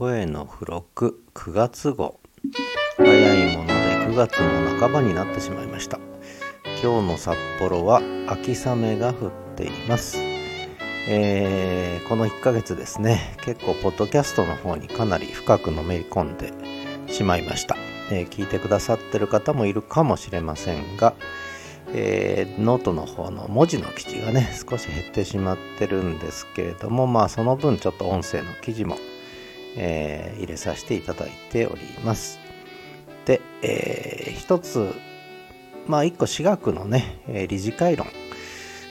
声の付録9月号。早いもので9月も半ばになってしまいました。今日の札幌は秋雨が降っています。えー、この1ヶ月ですね。結構ポッドキャストの方にかなり深くのめり込んでしまいました、えー、聞いてくださってる方もいるかもしれませんがえー、ノートの方の文字の記事がね少し減ってしまってるんですけれどもまあその分ちょっと音声の記事も、えー、入れさせていただいております。で、えー、一つまあ一個私学のね理事会論。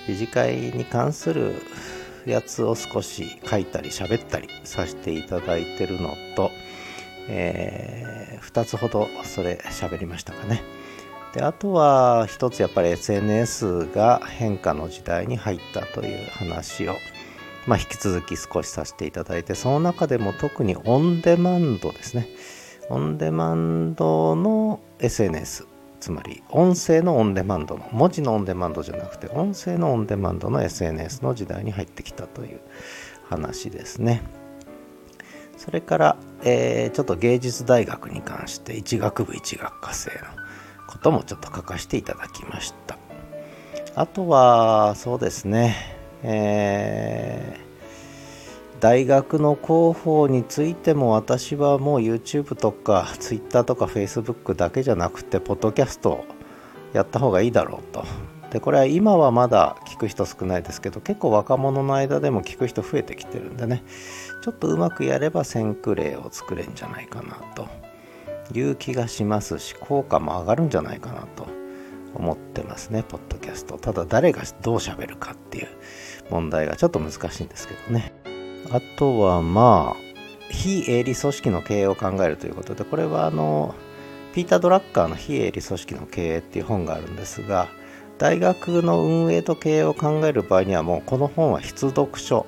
理事会に関するやつを少し書いたり喋ったりさせていただいてるのと、えー、2つほどそれ喋りましたかね。であとは一つやっぱり SNS が変化の時代に入ったという話を、まあ、引き続き少しさせていただいてその中でも特にオンデマンドですね。オンデマンドの SNS つまり音声のオンデマンドの文字のオンデマンドじゃなくて音声のオンデマンドの SNS の時代に入ってきたという話ですね。それから、えー、ちょっと芸術大学に関して一学部一学科生のこともちょっと書かせていただきました。あとはそうですねえー、大学の広報についても私はもう YouTube とか Twitter とか Facebook だけじゃなくてポッドキャストやった方がいいだろうと。でこれは今はまだ聞く人少ないですけど結構若者の間でも聞く人増えてきてるんでね。ちょっとうまくやれば先駆例を作れんじゃないかなと。いう気がしますし効果も上がるんじゃないかなと。思ってますねポッドキャスト。ただ誰がどう喋るかっていう問題がちょっと難しいんですけどね。あとはまあ非営利組織の経営を考えるということでこれはあのピーター・ドラッカーの非営利組織の経営っていう本があるんですが大学の運営と経営を考える場合にはもうこの本は必読書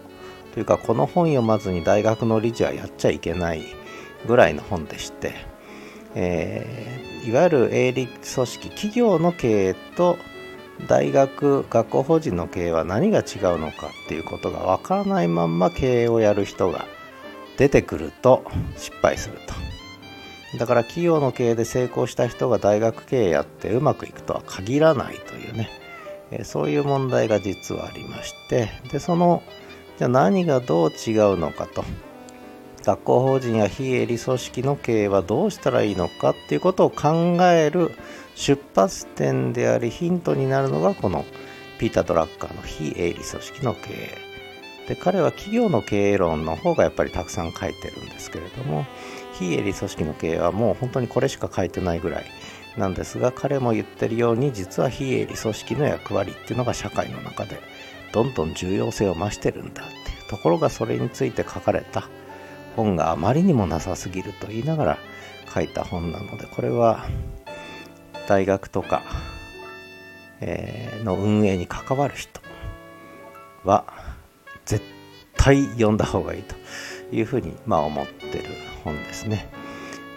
というかこの本読まずに大学の理事はやっちゃいけないぐらいの本でしてえー、いわゆる営利組織企業の経営と大学学校法人の経営は何が違うのかっていうことが分からないまんま経営をやる人が出てくると失敗すると。だから企業の経営で成功した人が大学経営やってうまくいくとは限らないというね、そういう問題が実はありまして。でそのじゃあ何がどう違うのかと。学校法人や非営利組織の経営はどうしたらいいのかっていうことを考える出発点でありヒントになるのがこのピーター・ドラッカーの非営利組織の経営で彼は企業の経営論の方がやっぱりたくさん書いてるんですけれども非営利組織の経営はもう本当にこれしか書いてないぐらいなんですが彼も言ってるように実は非営利組織の役割っていうのが社会の中でどんどん重要性を増してるんだっていうところがそれについて書かれた本があまりにもなさすぎると言いながら書いた本なのでこれは大学とか、え、の運営に関わる人は絶対読んだ方がいいというふうに、まあ、思ってる本ですね。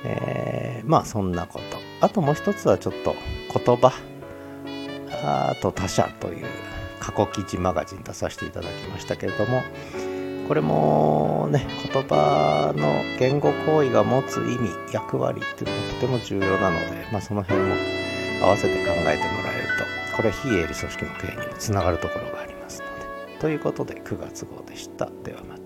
えー、まあそんなこと。あともう一つはちょっと言葉あと他者という過去記事マガジン出させていただきましたけれども、これもね葉の言語行為が持つ意味役割っていうのがとても重要なので、まあ、その辺も合わせて考えてもらえるとこれは非営利組織の経営にもつながるところがありますので。ということで9月号でした。ではまた。